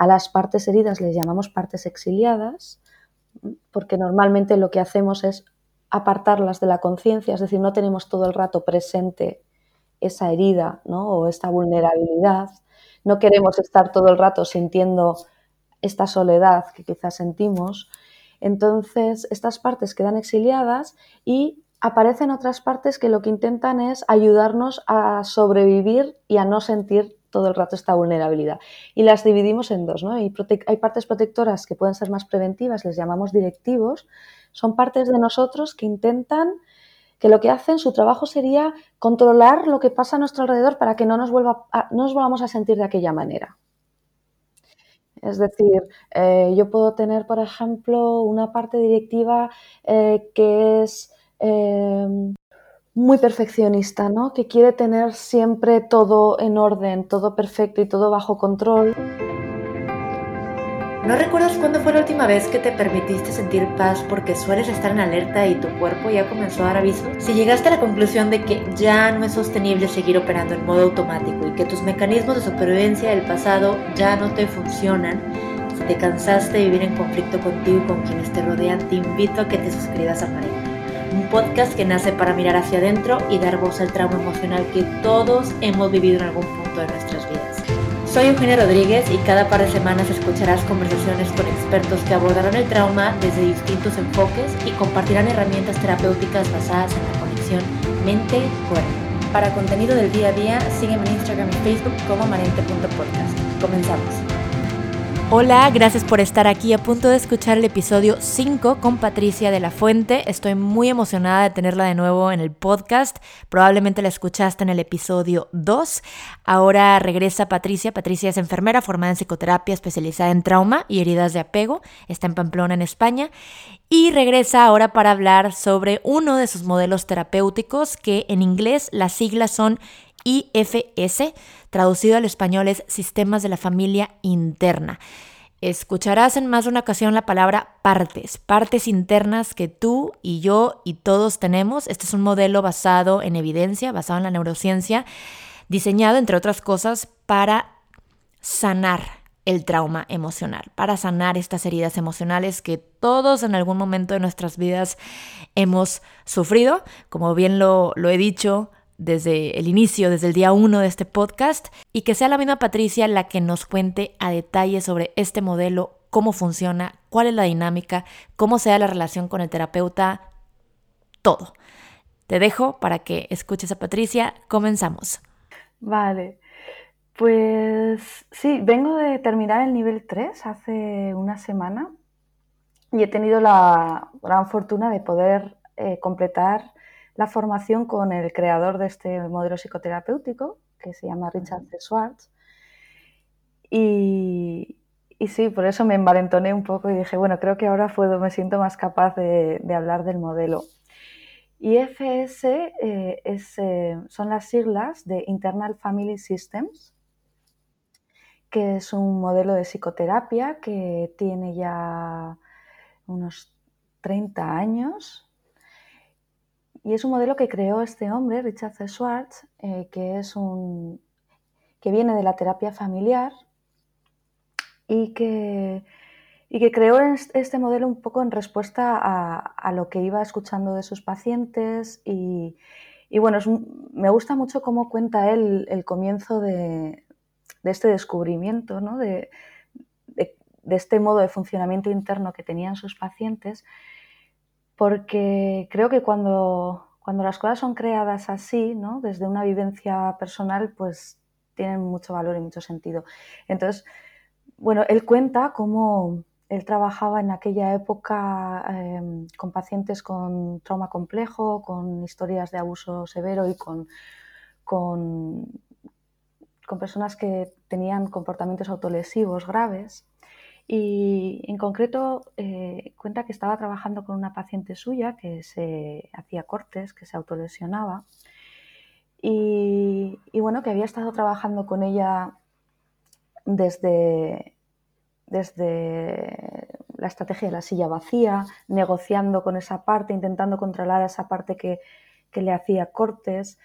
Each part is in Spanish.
A las partes heridas les llamamos partes exiliadas, porque normalmente lo que hacemos es apartarlas de la conciencia, es decir, no tenemos todo el rato presente esa herida ¿no? o esta vulnerabilidad. No queremos estar todo el rato sintiendo esta soledad que quizás sentimos. Entonces, estas partes quedan exiliadas y aparecen otras partes que lo que intentan es ayudarnos a sobrevivir y a no sentir todo el rato esta vulnerabilidad. Y las dividimos en dos, ¿no? Hay, partes protectoras que pueden ser más preventivas, les llamamos directivos. Son partes de nosotros que intentan, que lo que hacen, su trabajo sería controlar lo que pasa a nuestro alrededor para que no nos, vuelva no nos volvamos a sentir de aquella manera. Es decir, eh, yo puedo tener, por ejemplo, una parte directiva eh, que es eh, muy perfeccionista, ¿no? Que quiere tener siempre todo en orden, todo perfecto y todo bajo control. ¿No recuerdas cuándo fue la última vez que te permitiste sentir paz porque sueles estar en alerta y tu cuerpo ya comenzó a dar aviso? Si llegaste a la conclusión de que ya no es sostenible seguir operando en modo automático y que tus mecanismos de supervivencia del pasado ya no te funcionan, si te cansaste de vivir en conflicto contigo y con quienes te rodean, te invito a que te suscribas a Marina un podcast que nace para mirar hacia adentro y dar voz al trauma emocional que todos hemos vivido en algún punto de nuestras vidas. Soy Eugenia Rodríguez y cada par de semanas escucharás conversaciones con expertos que abordarán el trauma desde distintos enfoques y compartirán herramientas terapéuticas basadas en la conexión mente-cuerpo. Para contenido del día a día, sígueme en Instagram y Facebook como marente.podcast. Comenzamos. Hola, gracias por estar aquí a punto de escuchar el episodio 5 con Patricia de la Fuente. Estoy muy emocionada de tenerla de nuevo en el podcast. Probablemente la escuchaste en el episodio 2. Ahora regresa Patricia. Patricia es enfermera formada en psicoterapia especializada en trauma y heridas de apego. Está en Pamplona, en España. Y regresa ahora para hablar sobre uno de sus modelos terapéuticos que en inglés las siglas son IFS, traducido al español es Sistemas de la Familia Interna. Escucharás en más de una ocasión la palabra partes, partes internas que tú y yo y todos tenemos. Este es un modelo basado en evidencia, basado en la neurociencia, diseñado, entre otras cosas, para sanar el trauma emocional, para sanar estas heridas emocionales que todos en algún momento de nuestras vidas hemos sufrido. Como bien lo, lo he dicho, desde el inicio, desde el día uno de este podcast, y que sea la misma Patricia la que nos cuente a detalle sobre este modelo, cómo funciona, cuál es la dinámica, cómo sea la relación con el terapeuta, todo. Te dejo para que escuches a Patricia. Comenzamos. Vale. Pues sí, vengo de terminar el nivel 3 hace una semana y he tenido la gran fortuna de poder eh, completar la formación con el creador de este modelo psicoterapéutico, que se llama Richard C. Schwartz. Y, sí, por eso me envalentoné un poco y dije, bueno, creo que ahora puedo, me siento más capaz de, hablar del modelo. IFS eh, es, eh, son las siglas de Internal Family Systems, que es un modelo de psicoterapia que tiene ya unos 30 años y es un modelo que creó este hombre, Richard C. Schwartz, eh, que, es un, que viene de la terapia familiar y que, y que creó este modelo un poco en respuesta a, lo que iba escuchando de sus pacientes. Y, bueno, me gusta mucho cómo cuenta él el comienzo de, este descubrimiento, de, de este modo de funcionamiento interno que tenían sus pacientes porque creo que cuando, cuando las cosas son creadas así, ¿no? desde una vivencia personal, pues tienen mucho valor y mucho sentido. Entonces, bueno, él cuenta cómo él trabajaba en aquella época em, con pacientes con trauma complejo, con historias de abuso severo y con, con, con personas que tenían comportamientos autolesivos graves. Y en concreto eh, cuenta que estaba trabajando con una paciente suya que se hacía cortes, que se autolesionaba. Y, bueno, que había estado trabajando con ella desde, desde la estrategia de la silla vacía, negociando con esa parte, intentando controlar a esa parte que, le hacía cortes.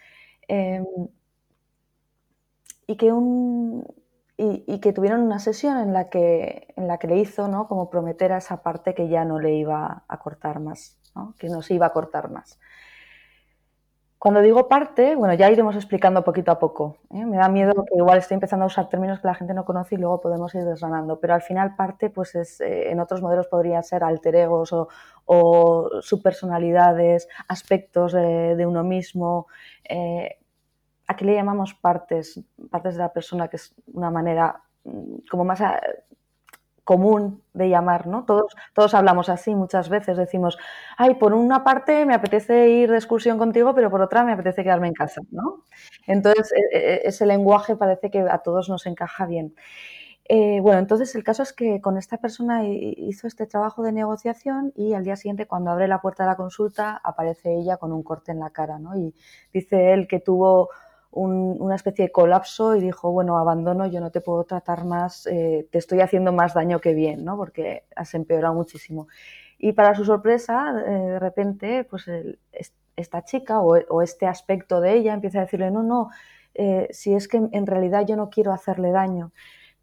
Em, y que un, y, que tuvieron una sesión en la que, en la que le hizo ¿no? como prometer a esa parte que ya no le iba a cortar más, que no se iba a cortar más. Cuando digo parte, bueno, ya iremos explicando poquito a poco. ¿eh? Me da miedo que igual estoy empezando a usar términos que la gente no conoce y luego podemos ir desgranando, pero al final parte, pues es, eh, en otros modelos podría ser alter egos o, o subpersonalidades, aspectos de uno mismo. Aquí le llamamos partes, partes de la persona, que es una manera mm, como más común de llamar, ¿no? Todos, todos hablamos así muchas veces, decimos, ay, por una parte me apetece ir de excursión contigo, pero por otra me apetece quedarme en casa, ¿no? Entonces, e, e, e, ese lenguaje parece que a todos nos encaja bien. Eh, bueno, entonces el caso es que con esta persona hizo este trabajo de negociación y al día siguiente cuando abre la puerta de la consulta aparece ella con un corte en la cara, ¿no? Y dice él que tuvo una especie de colapso y dijo, bueno, abandono, yo no te puedo tratar más, eh, te estoy haciendo más daño que bien, ¿no? Porque has empeorado muchísimo. Y para su sorpresa, eh, de repente, pues esta chica o, este aspecto de ella empieza a decirle, no, no, eh, si es que en realidad yo no quiero hacerle daño,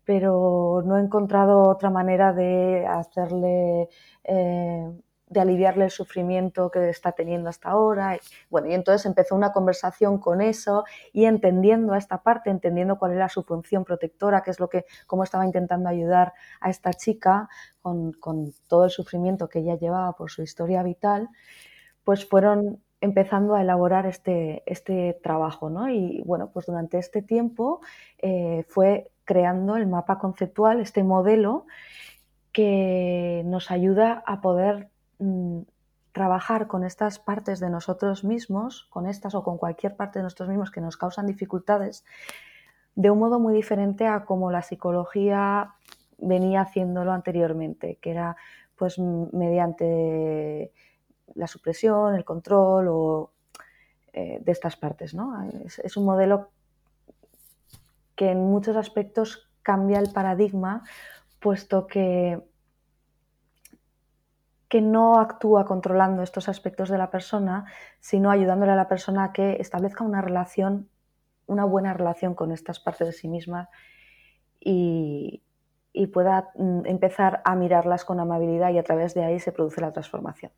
pero no he encontrado otra manera de hacerle de aliviarle el sufrimiento que está teniendo hasta ahora. Bueno, y entonces empezó una conversación con eso y entendiendo esta parte, entendiendo cuál era su función protectora, qué es lo que, cómo estaba intentando ayudar a esta chica con, con todo el sufrimiento que ella llevaba por su historia vital, pues fueron empezando a elaborar este, este trabajo, ¿no? Y bueno, pues durante este tiempo eh, fue creando el mapa conceptual, este modelo que nos ayuda a poder Mm, trabajar con estas partes de nosotros mismos, con estas o con cualquier parte de nosotros mismos que nos causan dificultades, de un modo muy diferente a como la psicología venía haciéndolo anteriormente, que era pues mediante la supresión, el control o eh, de estas partes. ¿no? es, un modelo que en muchos aspectos cambia el paradigma, puesto que que no actúa controlando estos aspectos de la persona, sino ayudándole a la persona a que establezca una relación, una buena relación con estas partes de sí misma y, y pueda mm, empezar a mirarlas con amabilidad y a través de ahí se produce la transformación.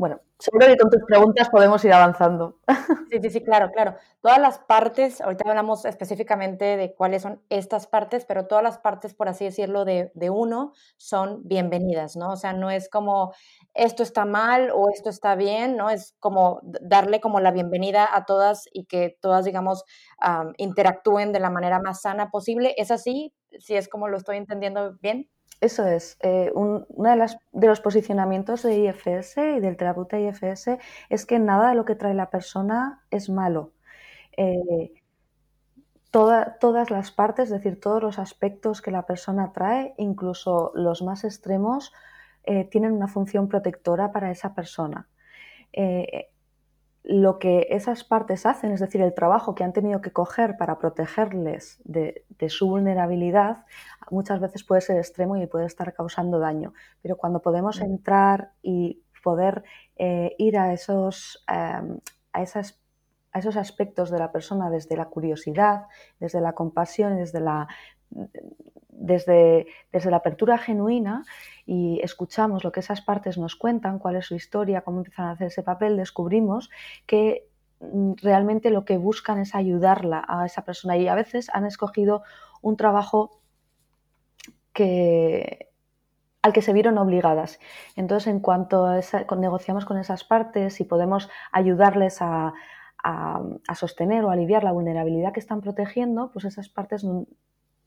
Bueno, seguro que con tus preguntas podemos ir avanzando. Sí, sí, sí, claro, claro. Todas las partes, ahorita hablamos específicamente de cuáles son estas partes, pero todas las partes, por así decirlo, de, de uno son bienvenidas, ¿no? O sea, no es como esto está mal o esto está bien, ¿no? Es como darle como la bienvenida a todas y que todas, digamos, interactúen de la manera más sana posible. ¿Es así? Si es como lo estoy entendiendo bien. Eso es. Eh, uno de, de, los posicionamientos de IFS y del terapeuta IFS es que nada de lo que trae la persona es malo. Eh, todas las partes, es decir, todos los aspectos que la persona trae, incluso los más extremos, eh, tienen una función protectora para esa persona lo que esas partes hacen, es decir, el trabajo que han tenido que coger para protegerles de, su vulnerabilidad, muchas veces puede ser extremo y puede estar causando daño. Pero cuando podemos entrar y poder eh, ir a esos, em, a, esas, a esos aspectos de la persona desde la curiosidad, desde la compasión, desde la, desde, desde la apertura genuina y escuchamos lo que esas partes nos cuentan, cuál es su historia, cómo empiezan a hacer ese papel, descubrimos que mm, realmente lo que buscan es ayudarla a esa persona y a veces han escogido un trabajo que, al que se vieron obligadas. Entonces, en cuanto a negociamos con esas partes y podemos ayudarles a, a, sostener o aliviar la vulnerabilidad que están protegiendo, pues esas partes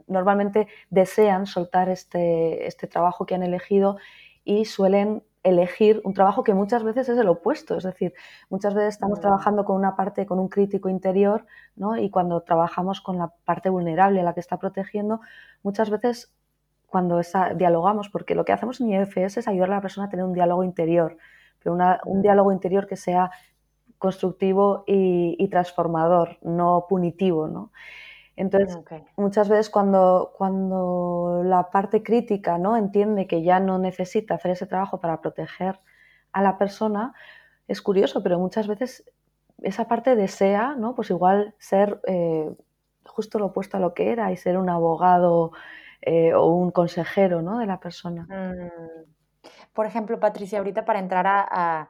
normalmente desean soltar este, este trabajo que han elegido y suelen elegir un trabajo que muchas veces es el opuesto, es decir, muchas veces estamos trabajando con una parte, con un crítico interior, ¿no? y cuando trabajamos con la parte vulnerable, a la que está protegiendo, muchas veces cuando dialogamos, porque lo que hacemos en IFS es ayudar a la persona a tener un diálogo interior, pero un diálogo interior que sea constructivo y, y transformador, no punitivo, ¿no? Entonces, muchas veces cuando, cuando la parte crítica ¿no? entiende que ya no necesita hacer ese trabajo para proteger a la persona, es curioso, pero muchas veces esa parte desea, ¿no? Pues igual ser, eh, justo lo opuesto a lo que era y ser un abogado eh, o un consejero ¿no? de la persona. Mm. Por ejemplo, Patricia, ahorita para entrar a,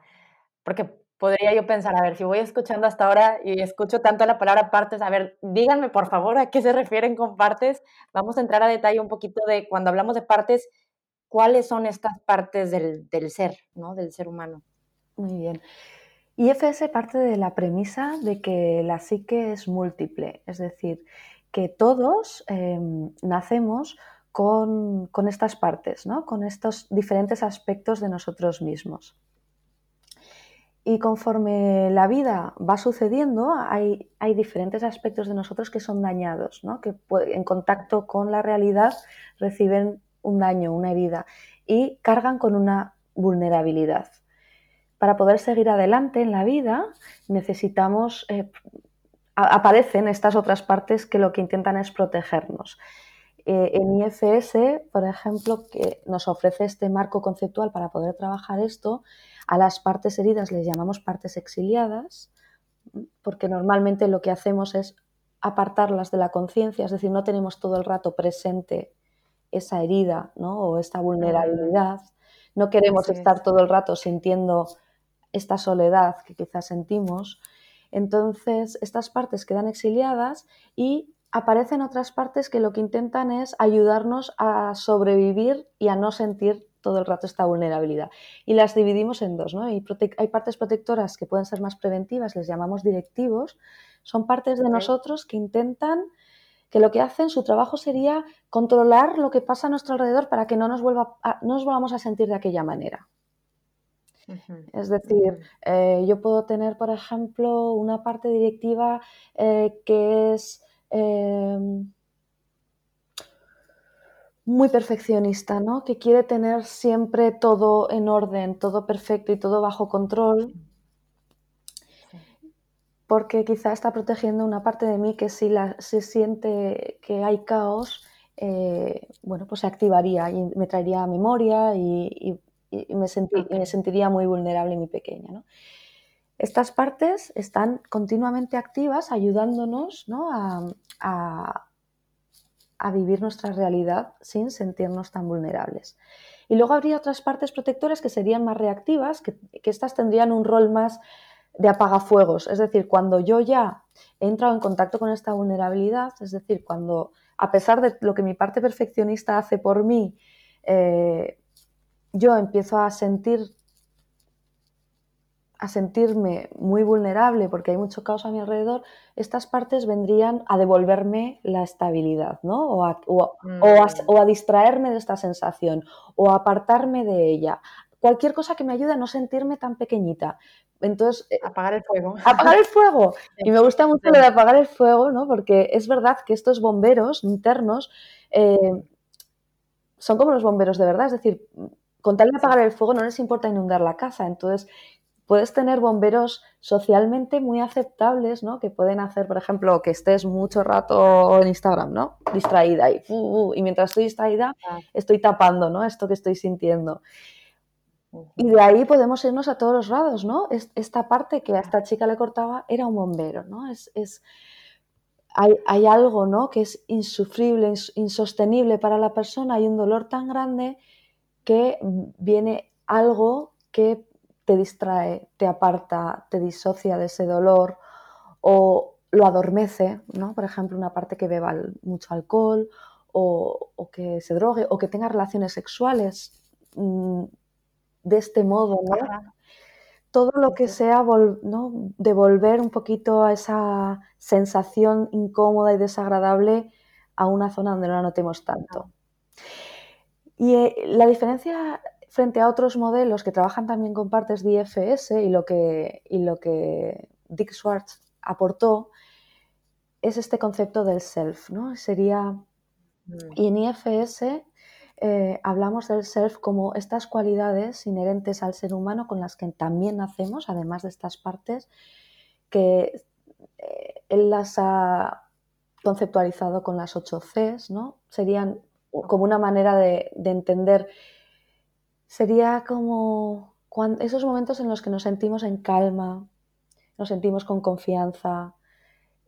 porque podría yo pensar, a ver, si voy escuchando hasta ahora y escucho tanto la palabra partes, a ver, díganme por favor a qué se refieren con partes. Vamos a entrar a detalle un poquito de cuando hablamos de partes, cuáles son estas partes del, del ser, ¿no? Del ser humano. Muy bien. IFS parte de la premisa de que la psique es múltiple, es decir, que todos em, nacemos con, estas partes, ¿no? con estos diferentes aspectos de nosotros mismos. Y conforme la vida va sucediendo, hay, hay, diferentes aspectos de nosotros que son dañados, ¿no? que en contacto con la realidad reciben un daño, una herida y cargan con una vulnerabilidad para poder seguir adelante en la vida necesitamos, eh, aparecen estas otras partes que lo que intentan es protegernos. Eh, en IFS, por ejemplo, que nos ofrece este marco conceptual para poder trabajar esto, a las partes heridas les llamamos partes exiliadas, porque normalmente lo que hacemos es apartarlas de la conciencia, es decir, no tenemos todo el rato presente esa herida ¿no? o esta vulnerabilidad. No queremos estar todo el rato sintiendo esta soledad que quizás sentimos. Entonces, estas partes quedan exiliadas y aparecen otras partes que lo que intentan es ayudarnos a sobrevivir y a no sentir todo el rato esta vulnerabilidad. Y las dividimos en dos, ¿no? Hay, partes protectoras que pueden ser más preventivas, les llamamos directivos. Son partes de nosotros que intentan, que lo que hacen, su trabajo sería controlar lo que pasa a nuestro alrededor para que no nos, vuelva no nos volvamos a sentir de aquella manera. Es decir, eh, yo puedo tener, por ejemplo, una parte directiva eh, que es em, muy perfeccionista, ¿no? Que quiere tener siempre todo en orden, todo perfecto y todo bajo control. Porque quizá está protegiendo una parte de mí que si la, se siente que hay caos, eh, bueno, pues se activaría y me traería memoria y y me, sentiría muy vulnerable y muy pequeña. Estas partes están continuamente activas ayudándonos a, vivir nuestra realidad sin sentirnos tan vulnerables. Y luego habría otras partes protectoras que serían más reactivas, que, que estas tendrían un rol más de apagafuegos. Es decir, cuando yo ya he entrado en contacto con esta vulnerabilidad, es decir, cuando a pesar de lo que mi parte perfeccionista hace por mí, eh, yo empiezo a sentir a sentirme muy vulnerable porque hay mucho caos a mi alrededor, estas partes vendrían a devolverme la estabilidad, ¿no? O a, mm. distraerme de esta sensación, o a apartarme de ella. Cualquier cosa que me ayude a no sentirme tan pequeñita. Entonces, eh, apagar el fuego. Apagar el fuego. Y me gusta mucho lo de apagar el fuego, ¿no? Porque es verdad que estos bomberos internos eh, son como los bomberos de verdad. Es decir, con tal de apagar el fuego no les importa inundar la casa. Entonces, puedes tener bomberos socialmente muy aceptables, ¿no? Que pueden hacer, por ejemplo, que estés mucho rato en Instagram, ¿no? Distraída y, y mientras estoy distraída estoy tapando, ¿no? Esto que estoy sintiendo. Y de ahí podemos irnos a todos los lados, ¿no? Esta parte que a esta chica le cortaba era un bombero, ¿no? Es, hay, hay, algo, ¿no? Que es insufrible, insostenible para la persona, hay un dolor tan grande que viene algo que te distrae, te aparta, te disocia de ese dolor o lo adormece, ¿no? Por ejemplo, una parte que beba mucho alcohol o, que se drogue o que tenga relaciones sexuales mm, de este modo, ¿no? Todo lo que sea ¿no? devolver un poquito a esa sensación incómoda y desagradable a una zona donde no la notemos tanto. Y eh, la diferencia frente a otros modelos que trabajan también con partes de IFS y lo que, lo que Dick Schwartz aportó es este concepto del self, ¿no? Sería, mm. y en IFS eh, hablamos del self como estas cualidades inherentes al ser humano con las que también nacemos, además de estas partes, que eh, él las ha conceptualizado con las 8 Cs, ¿no? Serían como una manera de, entender. Sería como esos momentos en los que nos sentimos en calma, nos sentimos con confianza,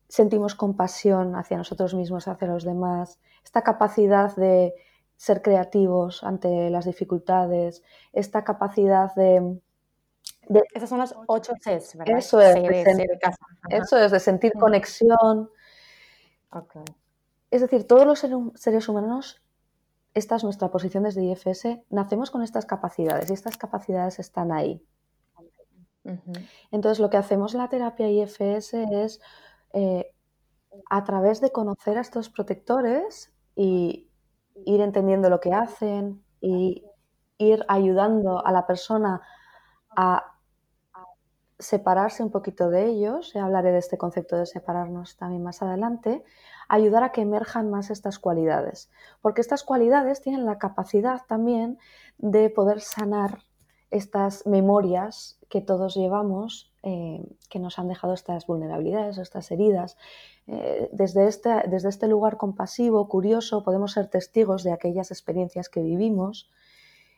sentimos compasión hacia nosotros mismos, hacia los demás, esta capacidad de ser creativos ante las dificultades, esta capacidad de... Esas son las ocho Cs, ¿verdad? Eso es, de, eso es, de sentir conexión. Es decir, todos los seres humanos, esta es nuestra posición desde IFS, nacemos con estas capacidades y estas capacidades están ahí. Entonces, lo que hacemos en la terapia IFS es, eh, a través de conocer a estos protectores y ir entendiendo lo que hacen y ir ayudando a la persona a separarse un poquito de ellos, ya hablaré de este concepto de separarnos también más adelante, ayudar a que emerjan más estas cualidades, porque estas cualidades tienen la capacidad también de poder sanar estas memorias que todos llevamos, eh, que nos han dejado estas vulnerabilidades, estas heridas. Eh, desde, este, desde este lugar compasivo, curioso, podemos ser testigos de aquellas experiencias que vivimos.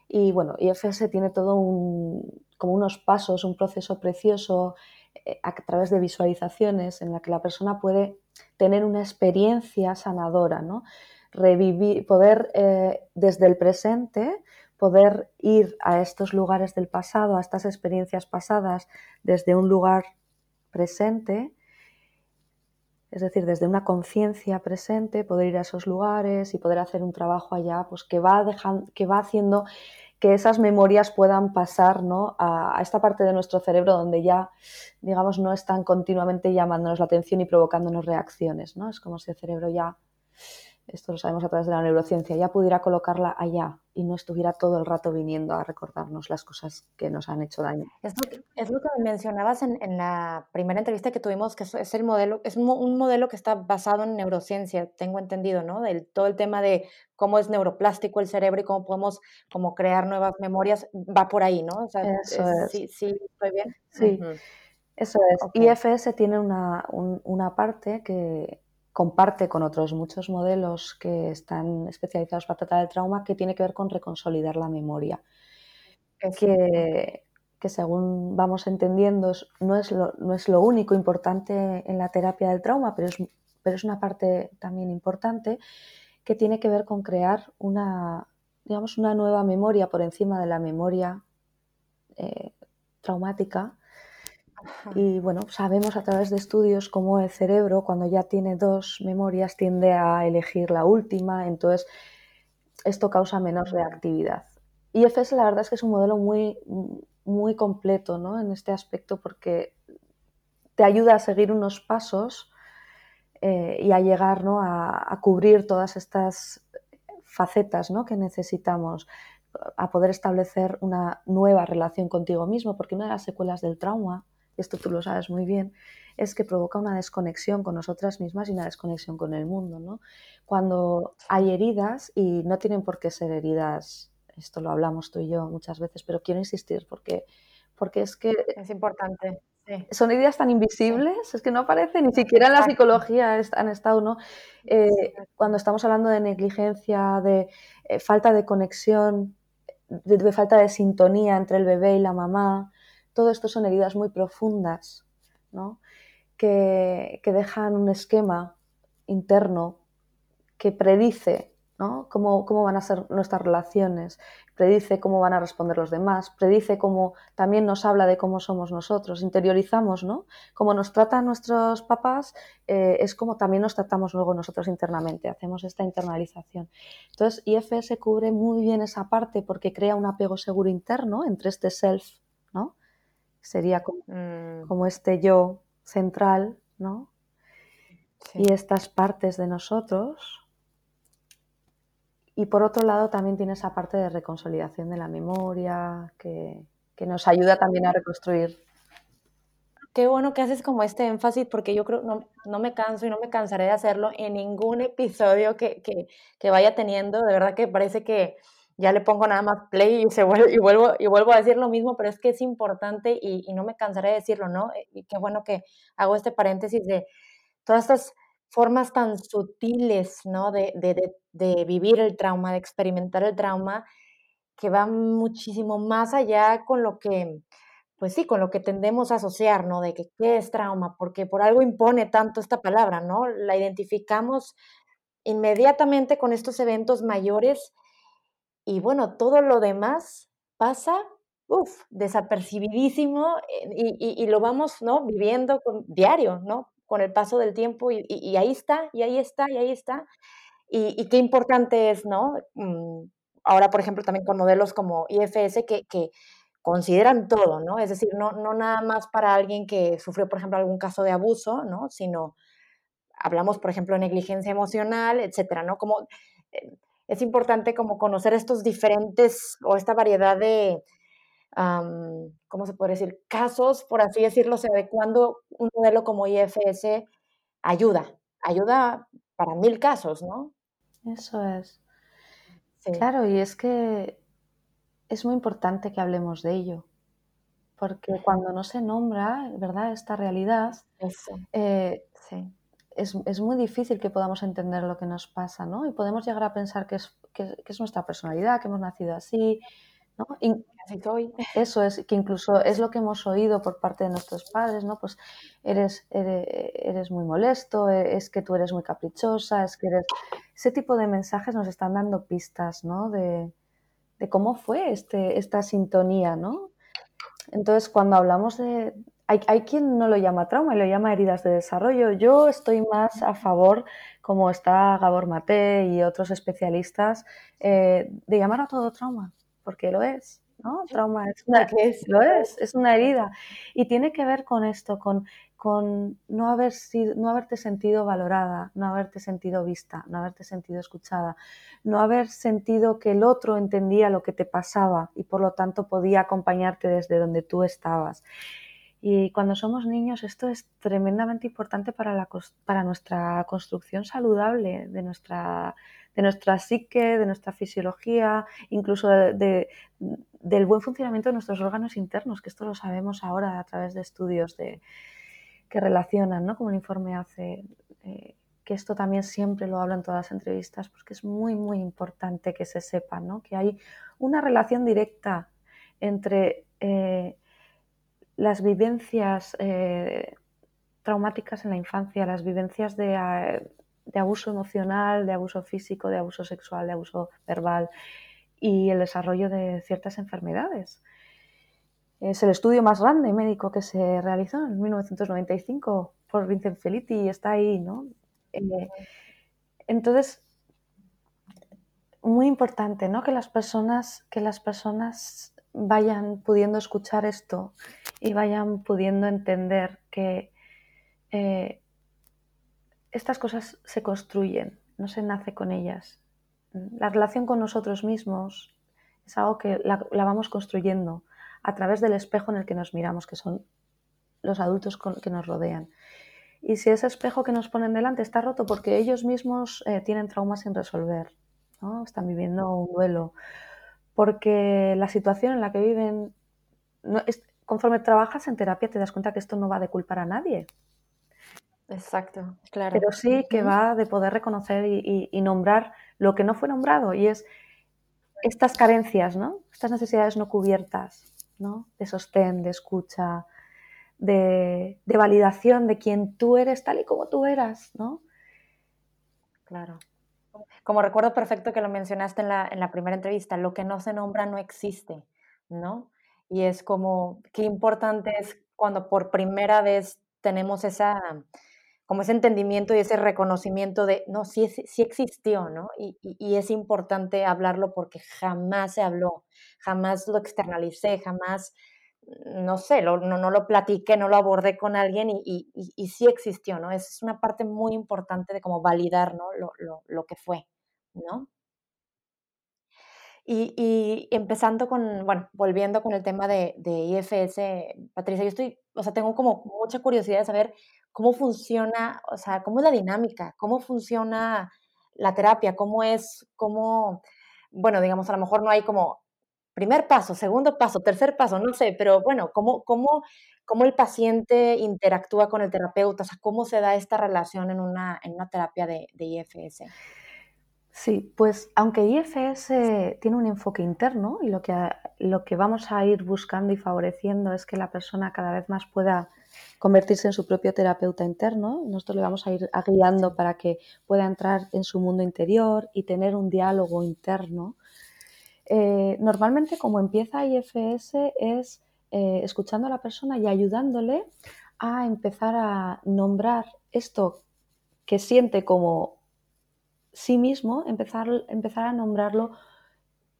Y bueno, IFS tiene todo un, como unos pasos, un proceso precioso eh, a través de visualizaciones en la que la persona puede tener una experiencia sanadora, ¿no? Revivir, poder desde el presente poder ir a estos lugares del pasado, a estas experiencias pasadas desde un lugar presente, es decir, desde una conciencia presente, poder ir a esos lugares y poder hacer un trabajo allá, pues que va, dejando, que va haciendo que esas memorias puedan pasar ¿no? a, esta parte de nuestro cerebro donde ya, digamos, no están continuamente llamándonos la atención y provocándonos reacciones. ¿no? Es como si el cerebro ya esto lo sabemos a través de la neurociencia, ya pudiera colocarla allá y no estuviera todo el rato viniendo a recordarnos las cosas que nos han hecho daño. Es lo que, es lo que mencionabas en, en, la primera entrevista que tuvimos, que es, el modelo, es un, modelo que está basado en neurociencia, tengo entendido, ¿no? Del todo el tema de cómo es neuroplástico el cerebro y cómo podemos como crear nuevas memorias, va por ahí, ¿no? eso es, Sí, sí, estoy bien. Sí, eso es. IFS tiene una, una parte que comparte con otros muchos modelos que están especializados para tratar el trauma que tiene que ver con reconsolidar la memoria. Que, que según vamos entendiendo no es, lo, no es lo único importante en la terapia del trauma, pero es, pero es una parte también importante que tiene que ver con crear una, digamos, una nueva memoria por encima de la memoria eh, traumática y bueno, sabemos a través de estudios cómo el cerebro, cuando ya tiene dos memorias, tiende a elegir la última, entonces esto causa menos reactividad. Y IFS la verdad es que es un modelo muy, muy completo ¿no? en este aspecto porque te ayuda a seguir unos pasos eh, y a llegar ¿no? a, a, cubrir todas estas facetas ¿no? que necesitamos a poder establecer una nueva relación contigo mismo, porque una de las secuelas del trauma esto tú lo sabes muy bien, es que provoca una desconexión con nosotras mismas y una desconexión con el mundo. ¿no? Cuando hay heridas, y no tienen por qué ser heridas, esto lo hablamos tú y yo muchas veces, pero quiero insistir porque, porque es que... Es importante. Son heridas tan invisibles, es que no aparecen, ni siquiera en la psicología han estado, ¿no? Eh, cuando estamos hablando de negligencia, de eh, falta de conexión, de, falta de sintonía entre el bebé y la mamá, todo esto son heridas muy profundas, que, dejan un esquema interno que predice cómo, van a ser nuestras relaciones, predice cómo van a responder los demás, predice cómo también nos habla de cómo somos nosotros, interiorizamos, ¿no? Cómo nos tratan nuestros papás eh, es como también nos tratamos luego nosotros internamente, hacemos esta internalización. Entonces, IFS cubre muy bien esa parte porque crea un apego seguro interno entre este self, ¿no? Sería mm. como, este yo central, ¿no? Y estas partes de nosotros. Y por otro lado también tiene esa parte de reconsolidación de la memoria que, nos ayuda también a reconstruir. Qué bueno que haces como este énfasis porque yo creo, no, no me canso y no me cansaré de hacerlo en ningún episodio que, que vaya teniendo. De verdad que parece que, ya le pongo nada más play y, se vuelve, y, vuelvo, y vuelvo a decir lo mismo, pero es que es importante y, no me cansaré de decirlo, ¿no? Eh, y qué bueno que hago este paréntesis de todas estas formas tan sutiles, ¿no? De, de, de, vivir el trauma, de experimentar el trauma, que van muchísimo más allá con lo que pues sí, con lo que tendemos a asociar, ¿no? De que qué es trauma, porque por algo impone tanto esta palabra, ¿no? La identificamos inmediatamente con estos eventos mayores y bueno, todo lo demás pasa, desapercibidísimo eh, y, lo vamos, ¿no? Viviendo con, diario, ¿no? Con el paso del tiempo y, ahí está, y ahí está, y ahí está. Y, qué importante es, ¿no? Mm, ahora, por ejemplo, también con modelos como IFS que, que consideran todo, ¿no? Es decir, no, no nada más para alguien que sufrió, por ejemplo, algún caso de abuso, ¿no? Sino hablamos, por ejemplo, de negligencia emocional, etcétera, ¿no? Como eh, es importante como conocer estos diferentes o esta variedad de, ¿cómo se puede decir? Casos, por así decirlo, o sea, de cuando un modelo como IFS ayuda, ayuda para mil casos, ¿no? Eso es. Claro, y es que es muy importante que hablemos de ello, porque cuando no se nombra, ¿verdad?, esta realidad, eh, es, muy difícil que podamos entender lo que nos pasa, ¿no? Y podemos llegar a pensar que es, que, es nuestra personalidad, que hemos nacido así, ¿no? Eso es, que incluso es lo que hemos oído por parte de nuestros padres, ¿no? Pues eres, eres, muy molesto, e, es que tú eres muy caprichosa, es que eres... Ese tipo de mensajes nos están dando pistas, ¿no? De, de cómo fue este, esta sintonía, ¿no? Entonces, cuando hablamos de... Hay, hay, quien no lo llama trauma y lo llama heridas de desarrollo. Yo estoy más a favor, como está Gabor Mate y otros especialistas, eh, de llamar a todo trauma, porque lo es. ¿no? Trauma es una, es, lo es, es una herida. Y tiene que ver con esto, con con no, haber sido, no haberte sentido valorada, no haberte sentido vista, no haberte sentido escuchada, no haber sentido que el otro entendía lo que te pasaba y por lo tanto podía acompañarte desde donde tú estabas. Y cuando somos niños esto es tremendamente importante para, la, para nuestra construcción saludable de nuestra, de nuestra psique, de nuestra fisiología, incluso de, del buen funcionamiento de nuestros órganos internos, que esto lo sabemos ahora a través de estudios de, que relacionan, ¿no? Como el informe hace, eh, que esto también siempre lo hablo en todas las entrevistas, porque es muy, muy importante que se sepa, ¿no? Que hay una relación directa entre eh, las vivencias eh, traumáticas en la infancia, las vivencias de, de abuso emocional, de abuso físico, de abuso sexual, de abuso verbal y el desarrollo de ciertas enfermedades. Es el estudio más grande médico que se realizó en 1995 por Vincent Felitti y está ahí, ¿no? Eh, entonces, muy importante, ¿no? Que las personas, que las personas vayan pudiendo escuchar esto y vayan pudiendo entender que eh, estas cosas se construyen, no se nace con ellas. La relación con nosotros mismos es algo que la vamos construyendo a través del espejo en el que nos miramos, que son los adultos que nos rodean. Y si ese espejo que nos ponen delante está roto porque ellos mismos eh, tienen traumas sin resolver, ¿no? están viviendo un duelo, porque la situación en la que viven, conforme trabajas en terapia te das cuenta que esto no va de culpar a nadie. Exacto, claro. Pero sí que va de poder reconocer y nombrar lo que no fue nombrado y es estas carencias, ¿no? Estas necesidades no cubiertas, de sostén, de escucha, de, validación de quien tú eres tal y como tú eras, ¿no? Claro. Como recuerdo perfecto que lo mencionaste en la, en la primera entrevista, lo que no se nombra no existe, ¿no? Y es como, qué importante es cuando por primera vez tenemos esa, como ese entendimiento y ese reconocimiento de, no, sí, sí existió, ¿no? Y, y, es importante hablarlo porque jamás se habló, jamás lo externalicé, jamás, no sé, no, no, lo platiqué, no lo abordé con alguien y, y, sí existió, ¿no? Es una parte muy importante de como validar, ¿no? Lo, lo, lo que fue, ¿no? Y, empezando con, bueno, volviendo con el tema de, IFS, Patricia, yo estoy, o sea, tengo como mucha curiosidad de saber cómo funciona, o sea, cómo es la dinámica, cómo funciona la terapia, cómo es, cómo, bueno, digamos, a lo mejor no hay como primer paso, segundo paso, tercer paso, no sé, pero bueno, cómo, cómo, cómo el paciente interactúa con el terapeuta, o sea, cómo se da esta relación en una, en una terapia de, de IFS. Sí, pues aunque IFS tiene un enfoque interno y lo que, lo que vamos a ir buscando y favoreciendo es que la persona cada vez más pueda convertirse en su propio terapeuta interno, nosotros le vamos a ir guiando para que pueda entrar en su mundo interior y tener un diálogo interno. Eh, normalmente como empieza IFS es eh, escuchando a la persona y ayudándole a empezar a nombrar esto que siente como sí mismo, empezar, empezar a nombrarlo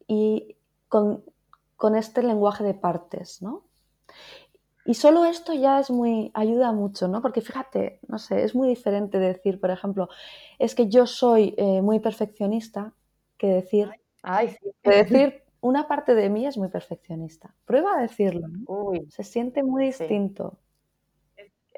y con, este lenguaje de partes, ¿no? Y solo esto ya es muy, ayuda mucho, ¿no? Porque fíjate, no sé, es muy diferente decir, por ejemplo, es que yo soy eh, muy perfeccionista que decir, Ay, decir, una parte de mí es muy perfeccionista. Prueba a decirlo, Se siente muy distinto.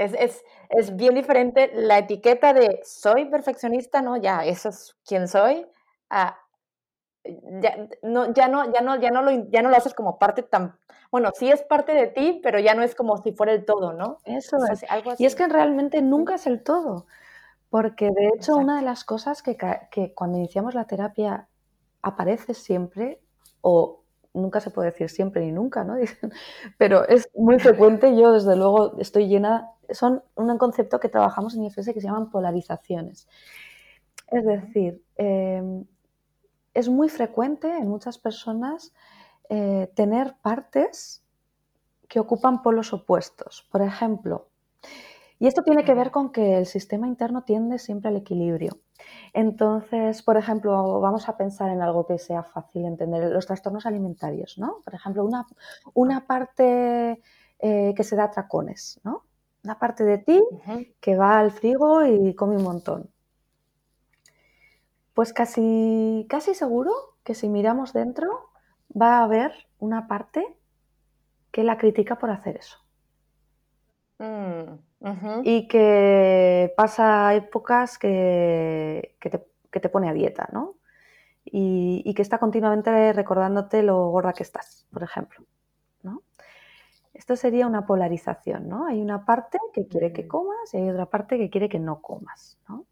Es, es, bien diferente la etiqueta de soy perfeccionista, ¿no? Ya, eso es quien soy. ya, no, ya, no, ya, no, ya, no lo, ya no lo haces como parte tan... Bueno, sí es parte de ti, pero ya no es como si fuera el todo, ¿no? Eso es. Algo Y es que realmente nunca es el todo. Porque de hecho una de las cosas que, que cuando iniciamos la terapia aparece siempre o nunca se puede decir siempre ni nunca, ¿no? Pero es muy frecuente, yo desde luego estoy llena, son un concepto que trabajamos en IFS que se llaman polarizaciones. Es decir, em, es muy frecuente en muchas personas eh, tener partes que ocupan polos opuestos. Por ejemplo, y esto tiene que ver con que el sistema interno tiende siempre al equilibrio. Entonces, por ejemplo, vamos a pensar en algo que sea fácil de entender, los trastornos alimentarios, ¿no? Por ejemplo, una, una parte eh, que se da tracones, ¿no? Una parte de ti que va al frigo y come un montón. Pues casi, casi seguro que si miramos dentro va a haber una parte que la critica por hacer eso. Mm. Y que pasa épocas que, te, pone a dieta, ¿no? Y, que está continuamente recordándote lo gorda que estás, por ejemplo. ¿no? Esto sería una polarización, ¿no? Hay una parte que quiere que comas y hay otra parte que quiere que no comas, ¿no?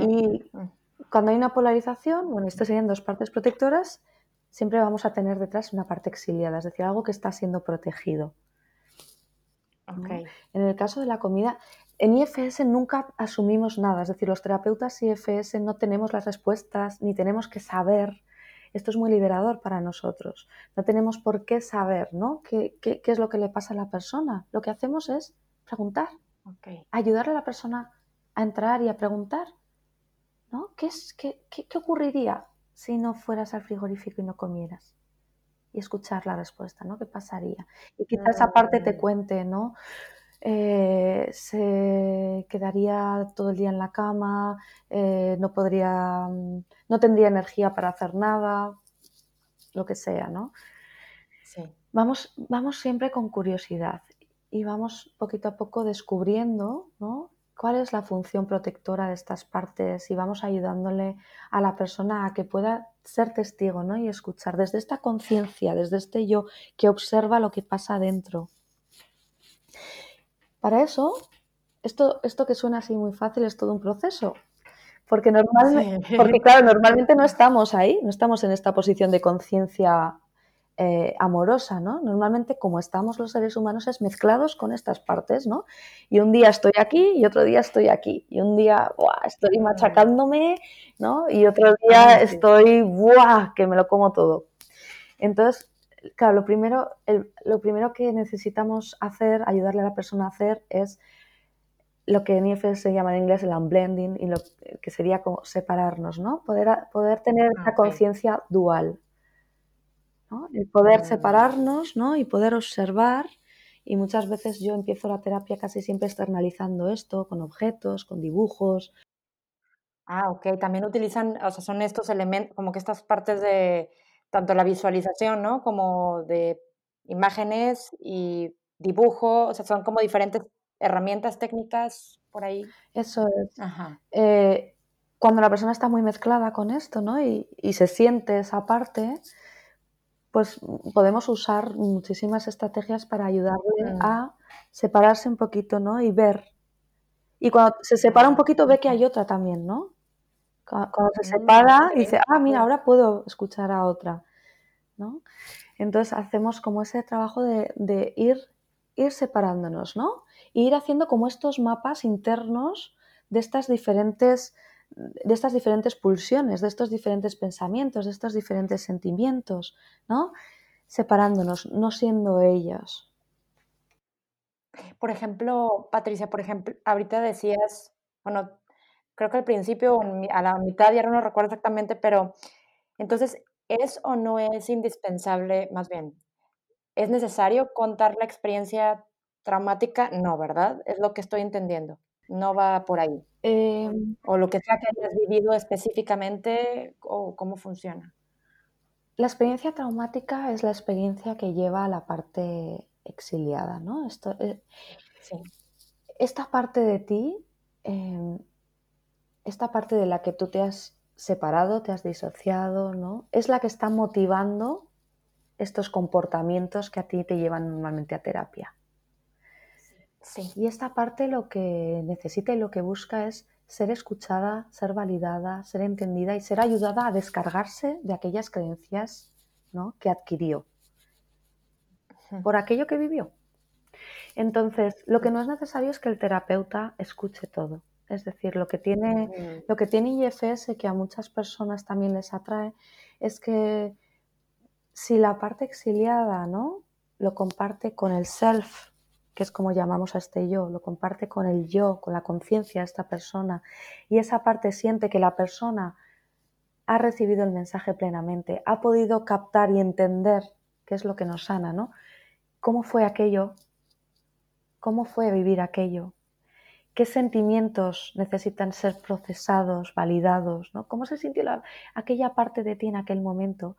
Y mm. cuando hay una polarización, bueno, esto serían dos partes protectoras, siempre vamos a tener detrás una parte exiliada, es decir, algo que está siendo protegido. En el caso de la comida, en IFS nunca asumimos nada, es decir, los terapeutas IFS no tenemos las respuestas ni tenemos que saber. Esto es muy liberador para nosotros. No tenemos por qué saber, ¿no? ¿Qué, es lo que le pasa a la persona? Lo que hacemos es preguntar, ayudarle a la persona a entrar y a preguntar, ¿no? ¿Qué, es, qué, qué ocurriría si no fueras al frigorífico y no comieras? Y escuchar la respuesta, ¿no? ¿Qué pasaría? Y quizás esa parte te cuente, ¿no? Eh, se quedaría todo el día en la cama, eh, no podría, mm, no tendría energía para hacer nada, lo que sea, ¿no? Sí. Vamos, vamos siempre con curiosidad y vamos poquito a poco descubriendo, ¿no? Cuál es la función protectora de estas partes y vamos ayudándole a la persona a que pueda ser testigo ¿no? y escuchar desde esta conciencia, desde este yo que observa lo que pasa dentro. Para eso, esto, esto que suena así muy fácil es todo un proceso, porque, normalmente, porque claro, normalmente no estamos ahí, no estamos en esta posición de conciencia eh, amorosa, ¿no? Normalmente como estamos los seres humanos es mezclados con estas partes, ¿no? Y un día estoy aquí y otro día estoy aquí. Y un día estoy machacándome, ¿no? Y otro día estoy, ¡buah! que me lo como todo. Entonces, claro, lo primero, lo primero que necesitamos hacer, ayudarle a la persona a hacer es lo que en IFS se llama en inglés el unblending y lo que sería como separarnos, ¿no? Poder, poder tener esa conciencia dual, el poder separarnos ¿no? y poder observar. Y muchas veces yo empiezo la terapia casi siempre externalizando esto con objetos, con dibujos. Ah, ok. También utilizan, o sea, son estos elementos, como que estas partes de tanto la visualización, ¿no? Como de imágenes y dibujo, o sea, son como diferentes herramientas técnicas por ahí. Eso es. Ajá. Eh, cuando la persona está muy mezclada con esto, ¿no? Y, y se siente esa parte, pues podemos usar muchísimas estrategias para ayudarle a separarse un poquito, ¿no? Y ver. Y cuando se separa un poquito ve que hay otra también, ¿no? Cuando, se mm, separa, dice, ah, mira, ahora puedo escuchar a otra, ¿no? Entonces hacemos como ese trabajo de, ir, ir separándonos, ¿no? Y ir haciendo como estos mapas internos de estas diferentes de estas diferentes pulsiones, de estos diferentes pensamientos, de estos diferentes sentimientos, ¿no? Separándonos, no siendo ellos. Por ejemplo, Patricia, por ejemplo, ahorita decías, bueno, creo que al principio, a la mitad, ya no recuerdo exactamente, pero entonces, ¿es o no es indispensable, más bien, es necesario contar la experiencia traumática? No, ¿verdad? Es lo que estoy entendiendo. No va por ahí. Em, o lo que sea que hayas vivido específicamente, o cómo funciona. La experiencia traumática es la experiencia que lleva a la parte exiliada, ¿no? Esto, eh, Esta parte de ti em, esta parte de la que tú te has separado, te has disociado, ¿no? Es la que está motivando estos comportamientos que a ti te llevan normalmente a terapia. Sí. Y esta parte lo que necesita y lo que busca es ser escuchada, ser validada, ser entendida y ser ayudada a descargarse de aquellas creencias ¿no? que adquirió por aquello que vivió. Entonces, lo que no es necesario es que el terapeuta escuche todo. Es decir, lo que tiene, lo que tiene IFS, que a muchas personas también les atrae, es que si la parte exiliada ¿no? lo comparte con el self, que es como llamamos a este yo, lo comparte con el yo, con la conciencia de esta persona, y esa parte siente que la persona ha recibido el mensaje plenamente, ha podido captar y entender qué es lo que nos sana, ¿no? ¿Cómo fue aquello? ¿Cómo fue vivir aquello? qué sentimientos necesitan ser procesados, validados, ¿no? ¿Cómo se sintió aquella parte de ti en aquel momento?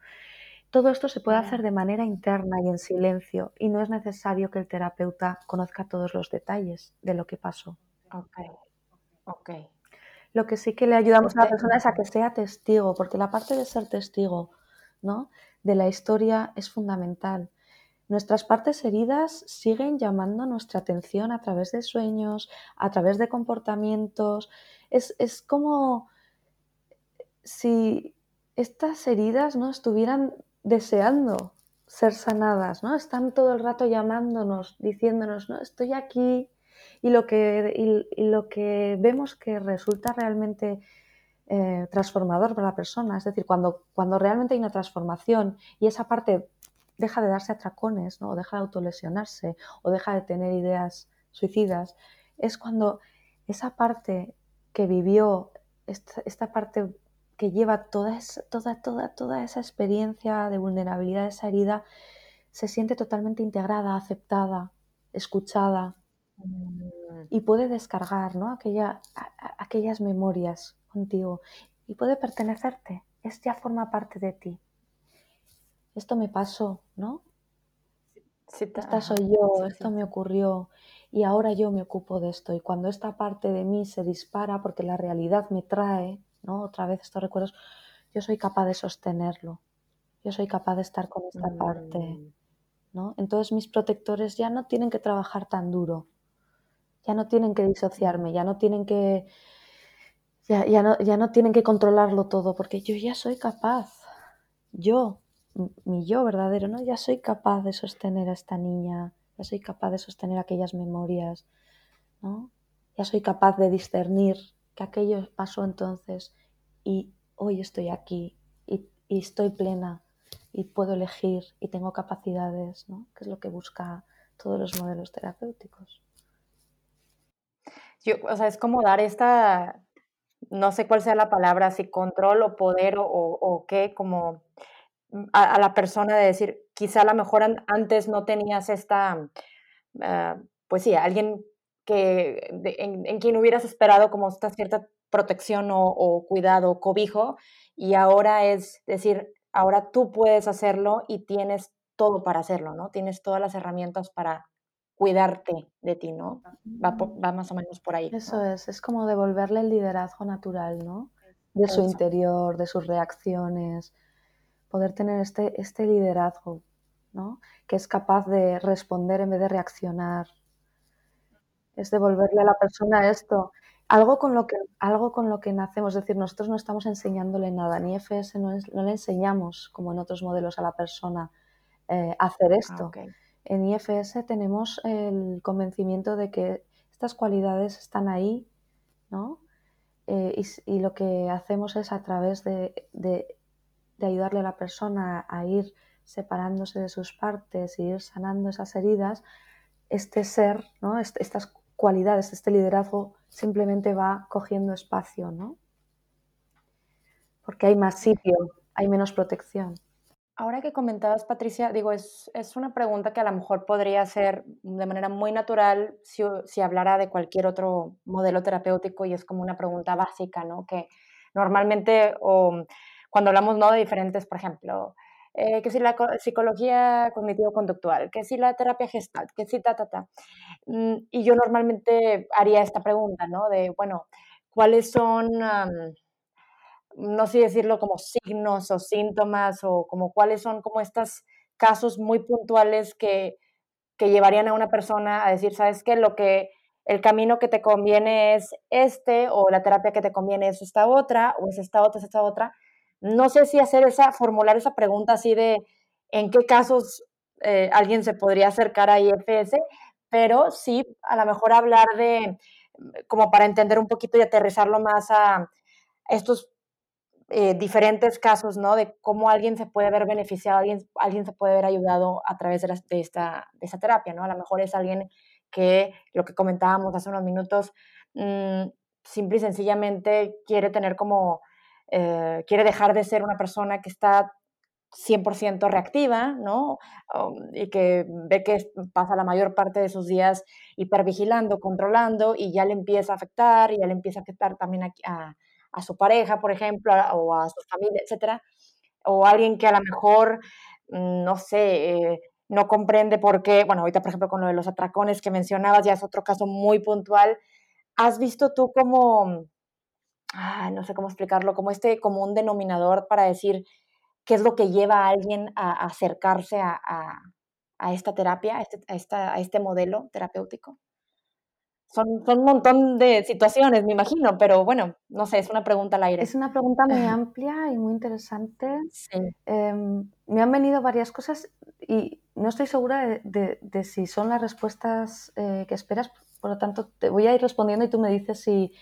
Todo esto se puede hacer de manera interna y en silencio y no es necesario que el terapeuta conozca todos los detalles de lo que pasó. Ok, ok. Lo que sí que le ayudamos a la persona es a que sea testigo, porque la parte de ser testigo ¿no? de la historia es fundamental. Nuestras partes heridas siguen llamando nuestra atención a través de sueños, a través de comportamientos. Es, como si estas heridas ¿no? estuvieran deseando ser sanadas, ¿no? Están todo el rato llamándonos, diciéndonos, no, estoy aquí. Y lo que, lo que vemos que resulta realmente eh, transformador para la persona, es decir, cuando, cuando realmente hay una transformación y esa parte deja de darse atracones, ¿no? o deja de autolesionarse, o deja de tener ideas suicidas, es cuando esa parte que vivió, esta, parte que lleva toda, toda, toda, toda esa experiencia de vulnerabilidad, esa herida, se siente totalmente integrada, aceptada, escuchada mm. y puede descargar ¿no? Aquella, aquellas memorias contigo y puede pertenecerte. Es ya forma parte de ti esto me pasó, ¿no? Esta soy yo, esto me ocurrió y ahora yo me ocupo de esto. Y cuando esta parte de mí se dispara porque la realidad me trae, ¿no? Otra vez estos recuerdos, yo soy capaz de sostenerlo. Yo soy capaz de estar con esta parte, mm. ¿no? Entonces mis protectores ya no tienen que trabajar tan duro. Ya no tienen que disociarme, ya no tienen que ya, ya, no, ya no tienen que controlarlo todo, porque yo ya soy capaz. Yo, mi yo verdadero, ¿no? Ya soy capaz de sostener a esta niña, ya soy capaz de sostener aquellas memorias, ¿no? Ya soy capaz de discernir que aquello pasó entonces y hoy estoy aquí y, estoy plena y puedo elegir y tengo capacidades, ¿no? Que es lo que busca todos los modelos terapéuticos. Yo, o sea, es como dar esta, no sé cuál sea la palabra, si control o poder o, qué, como a, la persona de decir, quizá a lo mejor antes no tenías esta, ah, pues sí, alguien que, en, quien hubieras esperado como esta cierta protección o, cuidado, cobijo, y ahora es decir, ahora tú puedes hacerlo y tienes todo para hacerlo, ¿no? Tienes todas las herramientas para cuidarte de ti, ¿no? Va, va más o menos por ahí. Eso es, es como devolverle el liderazgo natural, ¿no? De su interior, de sus reacciones, poder tener este, este liderazgo, ¿no? que es capaz de responder en vez de reaccionar. Es devolverle a la persona esto. algo con lo que algo con lo que nacemos, es decir, nosotros no estamos enseñándole nada, ni FS no, le enseñamos como en otros modelos a la persona eh, hacer ah, esto. En IFS tenemos el convencimiento de que estas cualidades están ahí, ¿no? Eh, y, lo que hacemos es a través de, ayudarle a la persona a ir separándose de sus partes y ir sanando esas heridas, este ser, ¿no? estas cualidades, este liderazgo simplemente va cogiendo espacio, ¿no? Porque hay más sitio, hay menos protección. Ahora que comentabas, Patricia, digo, es, una pregunta que a lo mejor podría ser de manera muy natural si, si, hablara de cualquier otro modelo terapéutico y es como una pregunta básica, ¿no? Que normalmente, o cuando hablamos, ¿no? De diferentes, por ejemplo, eh, que si la psicología cognitivo-conductual, que si la terapia gestal, que si ta, ta, ta. Mm, y yo normalmente haría esta pregunta, ¿no? De, bueno, ¿cuáles son no sé decirlo como signos o síntomas o como cuáles son como estos casos muy puntuales que, que llevarían a una persona a decir, sabes qué, lo que el camino que te conviene es este o la terapia que te conviene es esta otra o es esta otra, es esta otra. No sé si hacer esa, formular esa pregunta así de en qué casos eh, alguien se podría acercar a IFS, pero sí a lo mejor hablar de, como para entender un poquito y aterrizarlo más a estos eh, diferentes casos, ¿no? De cómo alguien se puede ver beneficiado, alguien, alguien se puede ver ayudado a través de, de, esta, de esta terapia, ¿no? A lo mejor es alguien que, lo que comentábamos hace unos minutos, mm, simple y sencillamente quiere tener como, eh, quiere dejar de ser una persona que está 100% reactiva, ¿no? Um, y que ve que pasa la mayor parte de sus días hipervigilando, controlando, y ya le empieza a afectar, y ya le empieza a afectar también a, su pareja, por ejemplo, o a su familia, etcétera, o alguien que a lo mejor, mm, no sé, eh, no comprende por qué, bueno, ahorita por ejemplo con lo de los atracones que mencionabas, ya es otro caso muy puntual, ¿has visto tú como, no sé cómo explicarlo, como este, como un denominador para decir qué es lo que lleva a alguien a, acercarse a, esta terapia, a este, a este modelo terapéutico? son, un montón de situaciones, me imagino, pero bueno, no sé, es una pregunta al aire. Es una pregunta muy amplia y muy interesante. Em, me han venido varias cosas y no estoy segura de, si son las respuestas eh, que esperas, por lo tanto, te voy a ir respondiendo y tú me dices si,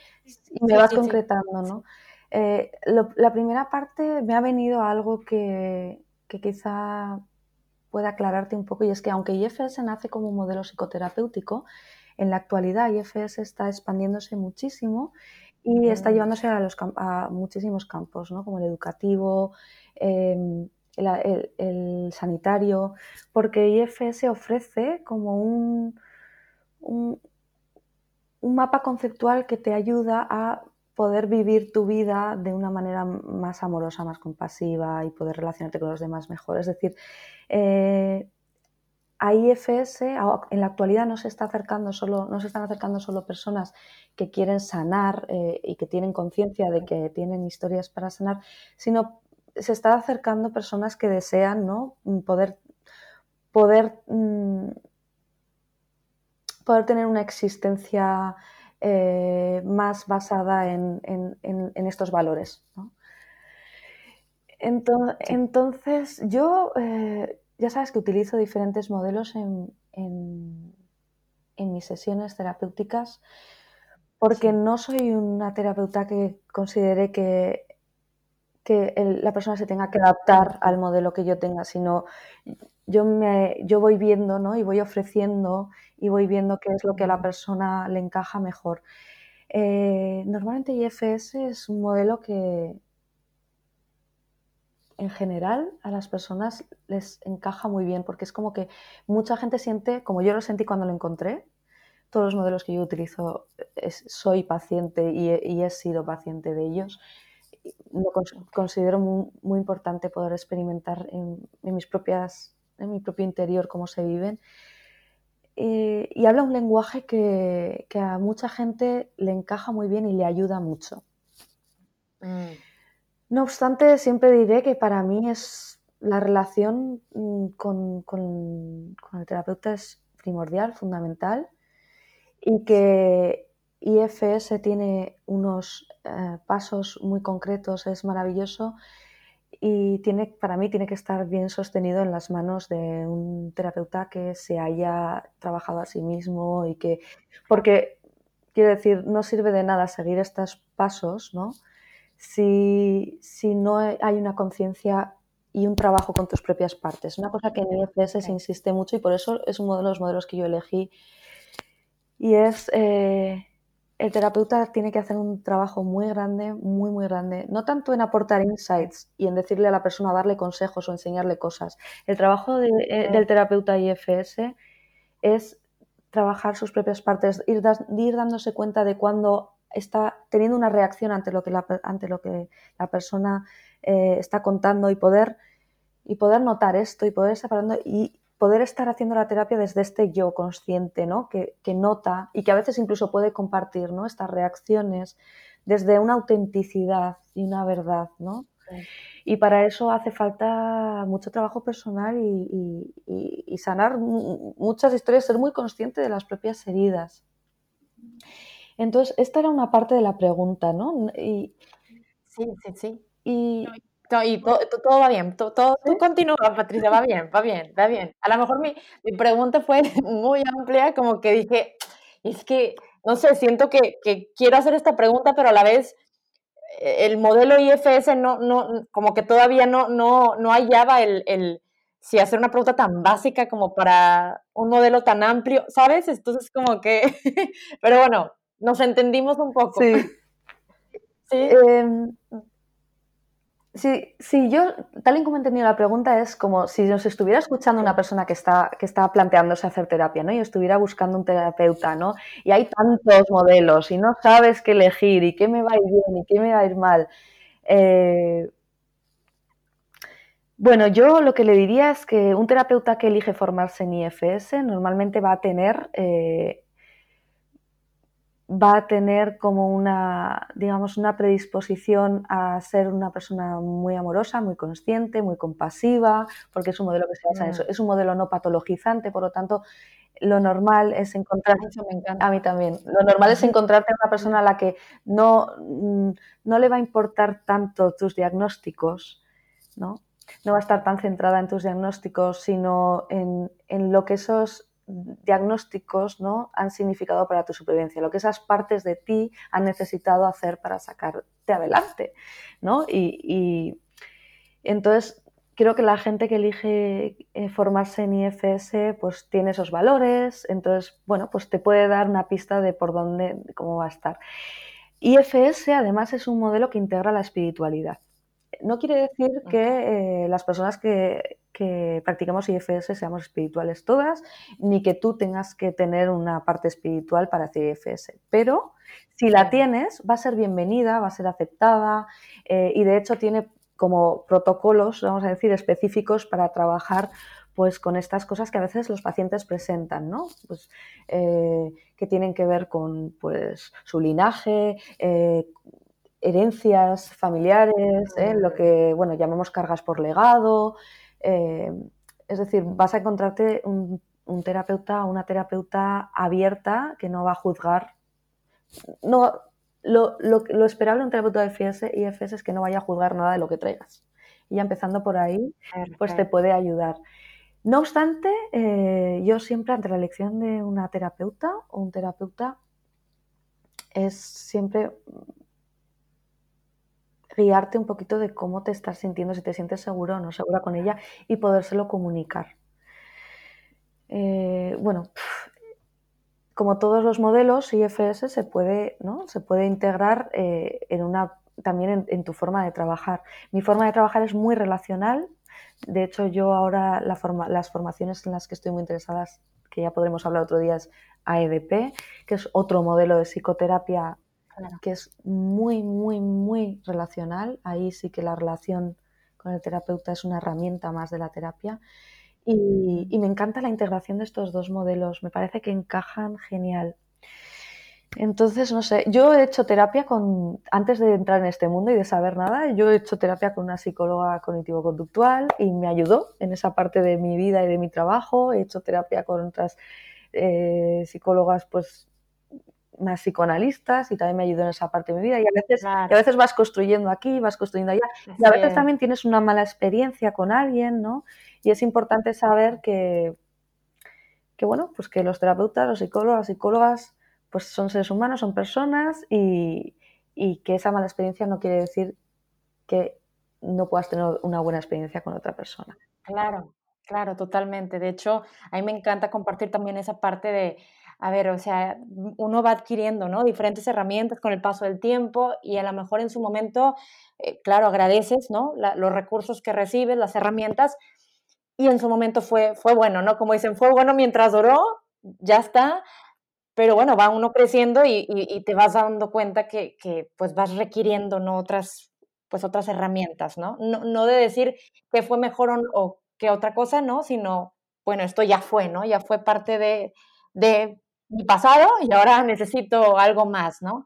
me vas concretando, ¿no? Eh, la primera parte me ha venido algo que, que quizá pueda aclararte un poco y es que aunque IFS nace como un modelo psicoterapéutico, en la actualidad IFS está expandiéndose muchísimo y está llevándose a, los, a muchísimos campos, ¿no? como el educativo, em, el, sanitario, porque IFS ofrece como un, un, mapa conceptual que te ayuda a poder vivir tu vida de una manera más amorosa, más compasiva y poder relacionarte con los demás mejor. Es decir, eh, a IFS en la actualidad no se está acercando solo, no se están acercando solo personas que quieren sanar eh, y que tienen conciencia de que tienen historias para sanar, sino se está acercando personas que desean ¿no? poder, poder, mm, poder tener una existencia eh, más basada en, estos valores. Entonces, yo eh, ya sabes que utilizo diferentes modelos en, mis sesiones terapéuticas porque no soy una terapeuta que considere que, que la persona se tenga que adaptar al modelo que yo tenga, sino yo, me, yo voy viendo ¿no? y voy ofreciendo y voy viendo qué es lo que a la persona le encaja mejor. Eh, normalmente IFS es un modelo que, en general a las personas les encaja muy bien porque es como que mucha gente siente, como yo lo sentí cuando lo encontré, todos los modelos que yo utilizo soy paciente y he, sido paciente de ellos. Lo considero muy, importante poder experimentar en, mis propias, en mi propio interior cómo se viven. Eh, y habla un lenguaje que, a mucha gente le encaja muy bien y le ayuda mucho. Mm. No obstante, siempre diré que para mí es la relación mm, con, el terapeuta es primordial, fundamental, y que, IFS tiene unos eh, pasos muy concretos, es maravilloso y tiene, para mí tiene que estar bien sostenido en las manos de un terapeuta que se haya trabajado a sí mismo y que, porque quiero decir, no sirve de nada seguir estos pasos, ¿no? Si, si no hay una conciencia y un trabajo con tus propias partes. Una cosa que en IFS se insiste mucho y por eso es uno de los modelos que yo elegí y es eh, el terapeuta tiene que hacer un trabajo muy grande, muy, muy grande. No tanto en aportar insights y en decirle a la persona, darle consejos o enseñarle cosas. El trabajo eh, del terapeuta IFS es trabajar sus propias partes, ir, ir dándose cuenta de cuando está teniendo una reacción ante lo que la, ante lo que la persona eh, está contando y poder, y poder notar esto y poder separando y, poder estar haciendo la terapia desde este yo consciente, ¿no? Que, nota y que a veces incluso puede compartir ¿no? estas reacciones desde una autenticidad y una verdad, ¿no? Y para eso hace falta mucho trabajo personal y, sanar muchas historias, ser muy consciente de las propias heridas. Entonces, esta era una parte de la pregunta, ¿no? Y, sí, sí, sí. Y, y todo, va bien, todo, tú continúa, Patricia, va bien, va bien, va bien. A lo mejor mi, mi pregunta fue muy amplia, como que dije, es que, no sé, siento que, que, quiero hacer esta pregunta, pero a la vez eh, el modelo IFS no, no, como que todavía no, no, no hallaba el, el, si hacer una pregunta tan básica como para un modelo tan amplio, ¿sabes? Entonces como que, pero bueno, nos entendimos un poco. Sí. sí. Em, Sí, sí, yo, tal y como he entendido la pregunta, es como si nos estuviera escuchando una persona que está, que está planteándose hacer terapia, ¿no? Y estuviera buscando un terapeuta, ¿no? Y hay tantos modelos y no sabes qué elegir y qué me va a ir bien y qué me va a ir mal. Eh, bueno, yo lo que le diría es que un terapeuta que elige formarse en IFS normalmente va a tener eh, va a tener como una, digamos, una predisposición a ser una persona muy amorosa, muy consciente, muy compasiva, porque es un modelo que se basa en eso. Es un modelo no patologizante, por lo tanto, lo normal es encontrar, a mí también, lo normal es encontrarte a una persona a la que no, mm, no le va a importar tanto tus diagnósticos, ¿no? No va a estar tan centrada en tus diagnósticos, sino en, en lo que esos diagnósticos ¿no? han significado para tu supervivencia, lo que esas partes de ti han necesitado hacer para sacarte adelante. ¿no? Y, entonces creo que la gente que elige eh, formarse en IFS pues tiene esos valores, entonces bueno, pues te puede dar una pista de por dónde, cómo va a estar. IFS además es un modelo que integra la espiritualidad. No quiere decir que eh, las personas que que practicamos IFS seamos espirituales todas, ni que tú tengas que tener una parte espiritual para hacer IFS. Pero si la tienes, va a ser bienvenida, va a ser aceptada eh, y de hecho tiene como protocolos, vamos a decir, específicos para trabajar pues con estas cosas que a veces los pacientes presentan, ¿no? Pues, eh, que tienen que ver con pues, su linaje, eh, herencias familiares, lo que bueno, llamamos cargas por legado, eh, es decir, vas a encontrarte un, terapeuta o una terapeuta abierta que no va a juzgar. No, lo, esperable en un terapeuta de IFS, IFS es que no vaya a juzgar nada de lo que traigas. Y ya empezando por ahí, pues te puede ayudar. No obstante, eh, yo siempre ante la elección de una terapeuta o un terapeuta es siempre guiarte un poquito de cómo te estás sintiendo, si te sientes seguro o no segura con ella y podérselo comunicar. Eh, bueno, como todos los modelos IFS se puede, ¿no? se puede integrar eh, en una, también en, tu forma de trabajar. Mi forma de trabajar es muy relacional. De hecho, yo ahora las formaciones en las que estoy muy interesada, que ya podremos hablar otro día, es AEDP, que es otro modelo de psicoterapia que es muy, muy, muy relacional. Ahí sí que la relación con el terapeuta es una herramienta más de la terapia. Y, me encanta la integración de estos dos modelos, me parece que encajan genial. Entonces, no sé, yo he hecho terapia con, antes de entrar en este mundo y de saber nada, yo he hecho terapia con una psicóloga cognitivo-conductual y me ayudó en esa parte de mi vida y de mi trabajo. He hecho terapia con otras eh, psicólogas, pues más psicoanalistas y también me ayudó en esa parte de mi vida y a veces, a veces vas construyendo aquí, vas construyendo allá y a veces también tienes una mala experiencia con alguien, ¿no? Y es importante saber que, que bueno, pues que los terapeutas, los psicólogos, las psicólogas, pues son seres humanos, son personas y, y que esa mala experiencia no quiere decir que no puedas tener una buena experiencia con otra persona. Claro, claro, totalmente. De hecho, a mí me encanta compartir también esa parte de, a ver, o sea, uno va adquiriendo, ¿no? Diferentes herramientas con el paso del tiempo y a lo mejor en su momento, eh, claro, agradeces, ¿no? los recursos que recibes, las herramientas y en su momento fue, fue bueno, ¿no? Como dicen, fue bueno mientras duró, ya está, pero bueno, va uno creciendo y, te vas dando cuenta que, pues vas requiriendo, ¿no? Otras, pues otras herramientas, ¿no? No, no de decir que fue mejor o, o que otra cosa, ¿no? Sino, bueno, esto ya fue, ¿no? Ya fue parte de, de mi pasado y ahora necesito algo más, ¿no?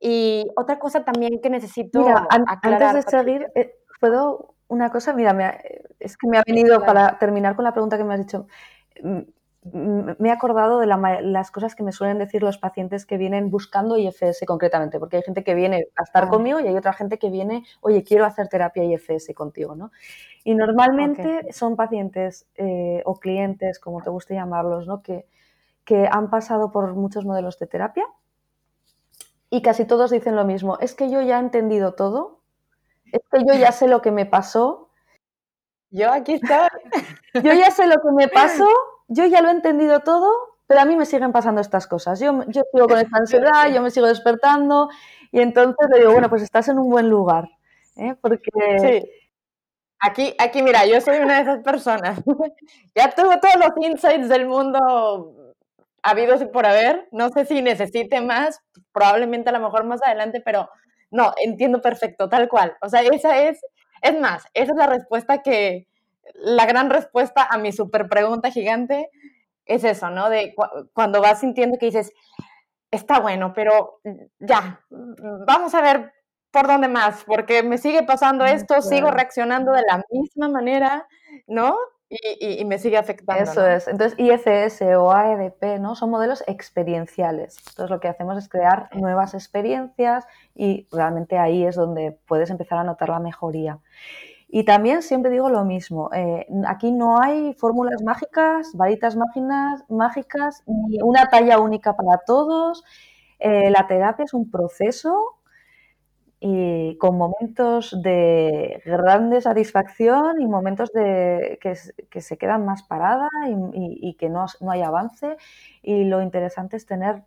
Y otra cosa también que necesito mira, Antes de seguir, eh, ¿puedo una cosa? Mira, es que me ha venido para terminar con la pregunta que me has dicho. Mm, me he acordado de las cosas que me suelen decir los pacientes que vienen buscando IFS concretamente, porque hay gente que viene a estar conmigo y hay otra gente que viene, oye, quiero hacer terapia IFS contigo, ¿no? Y normalmente son pacientes eh, o clientes, como te guste llamarlos, ¿no? Que, que han pasado por muchos modelos de terapia y casi todos dicen lo mismo, es que yo ya he entendido todo, es que yo ya sé lo que me pasó. Yo aquí estoy. Yo ya sé lo que me pasó, yo ya lo he entendido todo, pero a mí me siguen pasando estas cosas. Yo, yo sigo con esta ansiedad, yo me sigo despertando y entonces le digo, bueno, pues estás en un buen lugar. ¿eh? Porque... Sí. Aquí, aquí, mira, yo soy una de esas personas. ya tuve todos los insights del mundo habido y por haber. No sé si necesite más, probablemente a lo mejor más adelante, pero no, entiendo perfecto, tal cual. O sea, esa es, es más, esa es la respuesta que, la gran respuesta a mi super pregunta gigante es eso, ¿no? De cuando vas sintiendo que dices, está bueno, pero ya, vamos a ver por dónde más, porque me sigue pasando esto, sigo reaccionando de la misma manera, ¿no? Y, me sigue afectando. Eso es. Entonces, IFS o AEDP, ¿no? Son modelos experienciales. Entonces, lo que hacemos es crear nuevas experiencias y realmente ahí es donde puedes empezar a notar la mejoría. Y también siempre digo lo mismo, eh, aquí no hay fórmulas mágicas, varitas máginas, mágicas, ni una talla única para todos. Eh, la terapia es un proceso y con momentos de grande satisfacción y momentos de que, se quedan más parada y, que no, no, hay avance. Y lo interesante es tener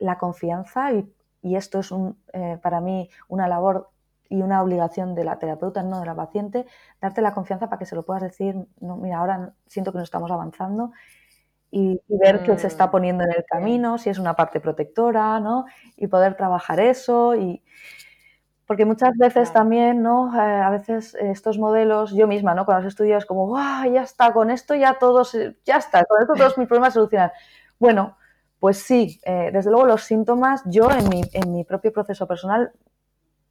la confianza y, esto es un, eh, para mí una labor y una obligación de la terapeuta, no de la paciente, darte la confianza para que se lo puedas decir, no, mira, ahora siento que no estamos avanzando y, ver qué se está mm, poniendo en el camino, si es una parte protectora, ¿no? Y poder trabajar eso y porque muchas veces también, ¿no? Eh, a veces estos modelos, yo misma, ¿no? Con los estudios como, ¡guau! Ya está, con esto ya todos, ya está, con esto todos mis problemas se solucionan. Bueno, pues sí, eh, desde luego los síntomas, yo en mi, en mi propio proceso personal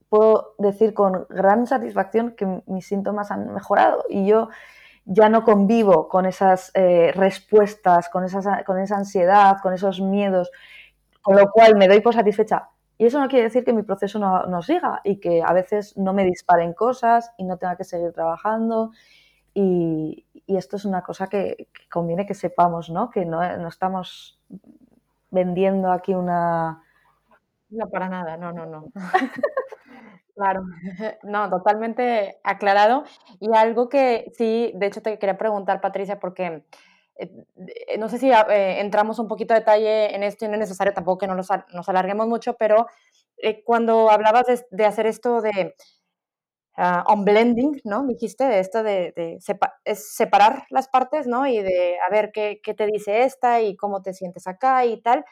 puedo decir con gran satisfacción que mis síntomas han mejorado y yo ya no convivo con esas eh, respuestas, con, esas, con esa ansiedad, con esos miedos, con lo cual me doy por satisfecha y eso no quiere decir que mi proceso no, siga y que a veces no me disparen cosas y no tenga que seguir trabajando. Y, esto es una cosa que, conviene que sepamos, ¿no? Que no, estamos vendiendo aquí una... No, para nada, no, no, no. claro, no, totalmente aclarado. Y algo que sí, de hecho te quería preguntar, Patricia, porque eh, eh, no sé si eh, entramos un poquito de detalle en esto y no es necesario tampoco que no nos, alarguemos mucho, pero cuando hablabas de, hacer esto de uh, on blending, ¿no? Dijiste de esto de, separar las partes, ¿no? Y de a ver qué, qué, te dice esta y cómo te sientes acá y tal.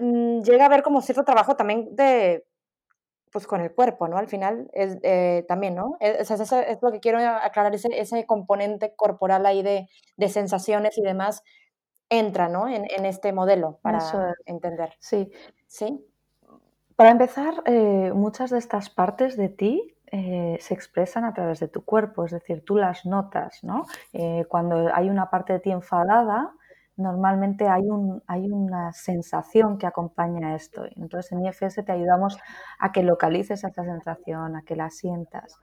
Mm, llega a haber como cierto trabajo también de pues con el cuerpo, ¿no? Al final es eh, también, ¿no? Es, es, es, lo que quiero aclarar, ese, ese componente corporal ahí de, de, sensaciones y demás entra, ¿no? En, en este modelo para entender. Sí. Sí. Para empezar, eh, muchas de estas partes de ti eh, se expresan a través de tu cuerpo, es decir, tú las notas, ¿no? cuando hay una parte de ti enfadada, normalmente hay, un, hay una sensación que acompaña esto. Entonces en IFS te ayudamos a que localices esa sensación, a que la sientas.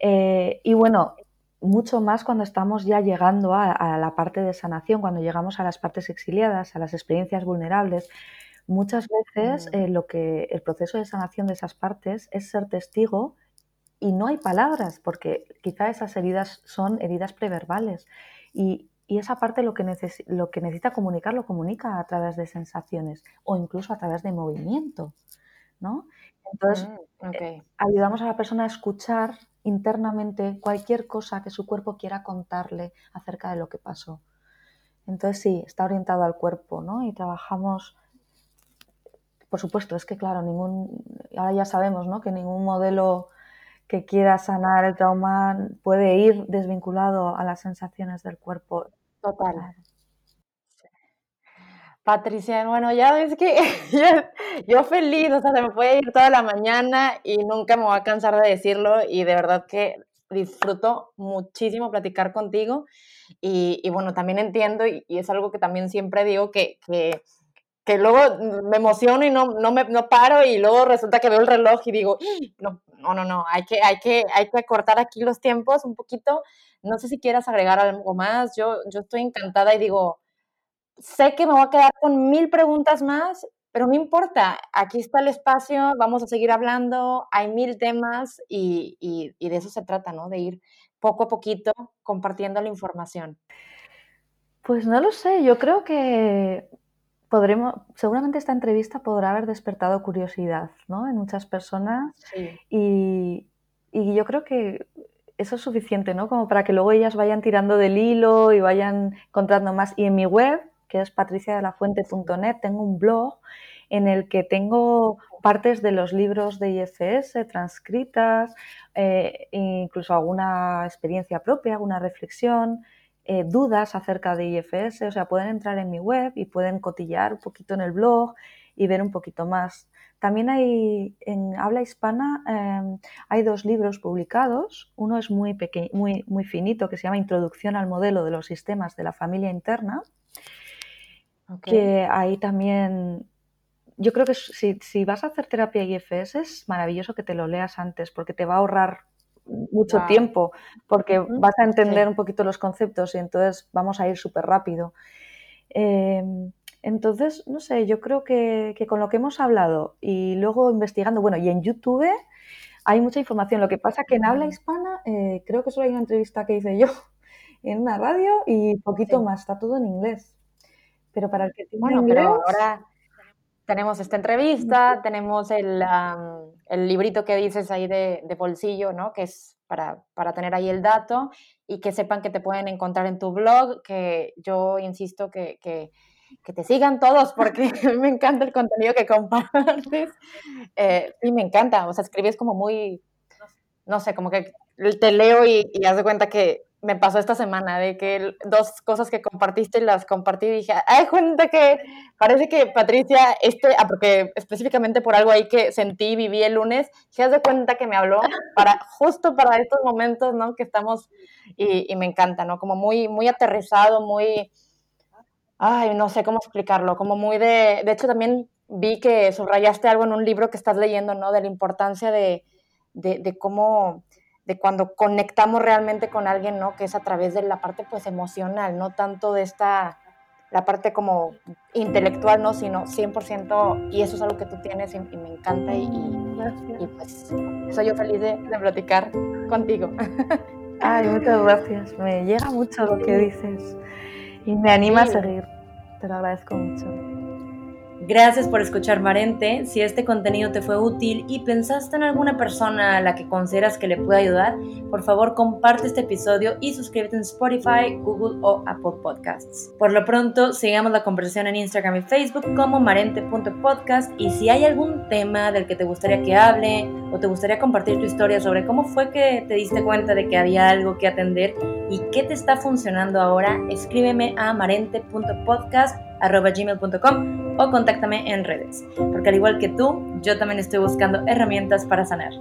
Eh, y bueno, mucho más cuando estamos ya llegando a, la parte de sanación, cuando llegamos a las partes exiliadas, a las experiencias vulnerables. Muchas veces mm. eh, lo que el proceso de sanación de esas partes es ser testigo y no hay palabras, porque quizá esas heridas son heridas preverbales. Y, esa parte lo que, lo que necesita comunicar lo comunica a través de sensaciones o incluso a través de movimiento. ¿no? Entonces, mm, eh, ayudamos a la persona a escuchar internamente cualquier cosa que su cuerpo quiera contarle acerca de lo que pasó. Entonces sí, está orientado al cuerpo, ¿no? Y trabajamos, por supuesto, es que claro, ningún, ahora ya sabemos, ¿no? Que ningún modelo que quiera sanar el trauma puede ir desvinculado a las sensaciones del cuerpo. Total. Patricia, bueno, ya ves que yo, feliz, o sea, se me puede ir toda la mañana y nunca me voy a cansar de decirlo y de verdad que disfruto muchísimo platicar contigo y, bueno, también entiendo y, es algo que también siempre digo que, que, que luego me emociono y no, no, me, no paro y luego resulta que veo el reloj y digo, no, no, no, no, hay que, hay que, hay que cortar aquí los tiempos un poquito. No sé si quieras agregar algo más, yo, yo estoy encantada y digo, sé que me voy a quedar con mil preguntas más, pero no importa, aquí está el espacio, vamos a seguir hablando, hay mil temas y, y, de eso se trata, ¿no? De ir poco a poquito compartiendo la información. Pues no lo sé, yo creo que podremos, seguramente esta entrevista podrá haber despertado curiosidad, ¿no? En muchas personas y, y yo creo que eso es suficiente, ¿no? Como para que luego ellas vayan tirando del hilo y vayan encontrando más. Y en mi web que es patriciadelafuente.net, tengo un blog en el que tengo partes de los libros de IFS transcritas, eh, incluso alguna experiencia propia, alguna reflexión, eh, dudas acerca de IFS, o sea, pueden entrar en mi web y pueden cotillar un poquito en el blog y ver un poquito más. También hay, en habla hispana, em, hay dos libros publicados. Uno es muy, pequeño, muy, muy finito, que se llama Introducción al modelo de los sistemas de la familia interna que ahí también, yo creo que si, vas a hacer terapia IFS es maravilloso que te lo leas antes porque te va a ahorrar mucho tiempo, porque vas a entender un poquito los conceptos y entonces vamos a ir súper rápido. Em, entonces, no sé, yo creo que, con lo que hemos hablado y luego investigando, bueno, y en YouTube hay mucha información. Lo que pasa que en habla hispana eh, creo que solo hay una entrevista que hice yo en una radio y poquito más, está todo en inglés. Pero para el que tiene Bueno, pero ahora tenemos esta entrevista, tenemos el, el, librito que dices ahí de, de, bolsillo, ¿no? Que es para, para, tener ahí el dato y que sepan que te pueden encontrar en tu blog, que yo insisto que, que, que te sigan todos porque me encanta el contenido que compartes. Eh, y me encanta, o sea, escribes como muy, no sé, como que te leo y, y haz de cuenta que me pasó esta semana, de que dos cosas que compartiste las compartí y dije, ay, cuenta que parece que Patricia, este, ah, porque específicamente por algo ahí que sentí, viví el lunes, se de cuenta que me habló para, justo para estos momentos, ¿no? Que estamos, y, y me encanta, ¿no? Como muy, muy aterrizado, muy, ay, no sé cómo explicarlo, como muy de, de hecho también vi que subrayaste algo en un libro que estás leyendo, ¿no? De la importancia de, de, de cómo de cuando conectamos realmente con alguien, ¿no? Que es a través de la parte pues emocional, no tanto de esta, la parte como intelectual, ¿no? Sino 100%, y eso es algo que tú tienes y, me encanta y, y, pues soy yo feliz de, de platicar contigo. Ay, muchas gracias, me llega mucho lo que dices y me anima a seguir, te lo agradezco mucho. Gracias por escuchar Marente. Si este contenido te fue útil y pensaste en alguna persona a la que consideras que le puede ayudar, por favor comparte este episodio y suscríbete en Spotify, Google o Apple Podcasts. Por lo pronto, sigamos la conversación en Instagram y Facebook como marente.podcast y si hay algún tema del que te gustaría que hable o te gustaría compartir tu historia sobre cómo fue que te diste cuenta de que había algo que atender y qué te está funcionando ahora, escríbeme a marente.podcast.gmail.com o contáctame en redes, porque al igual que tú, yo también estoy buscando herramientas para sanar.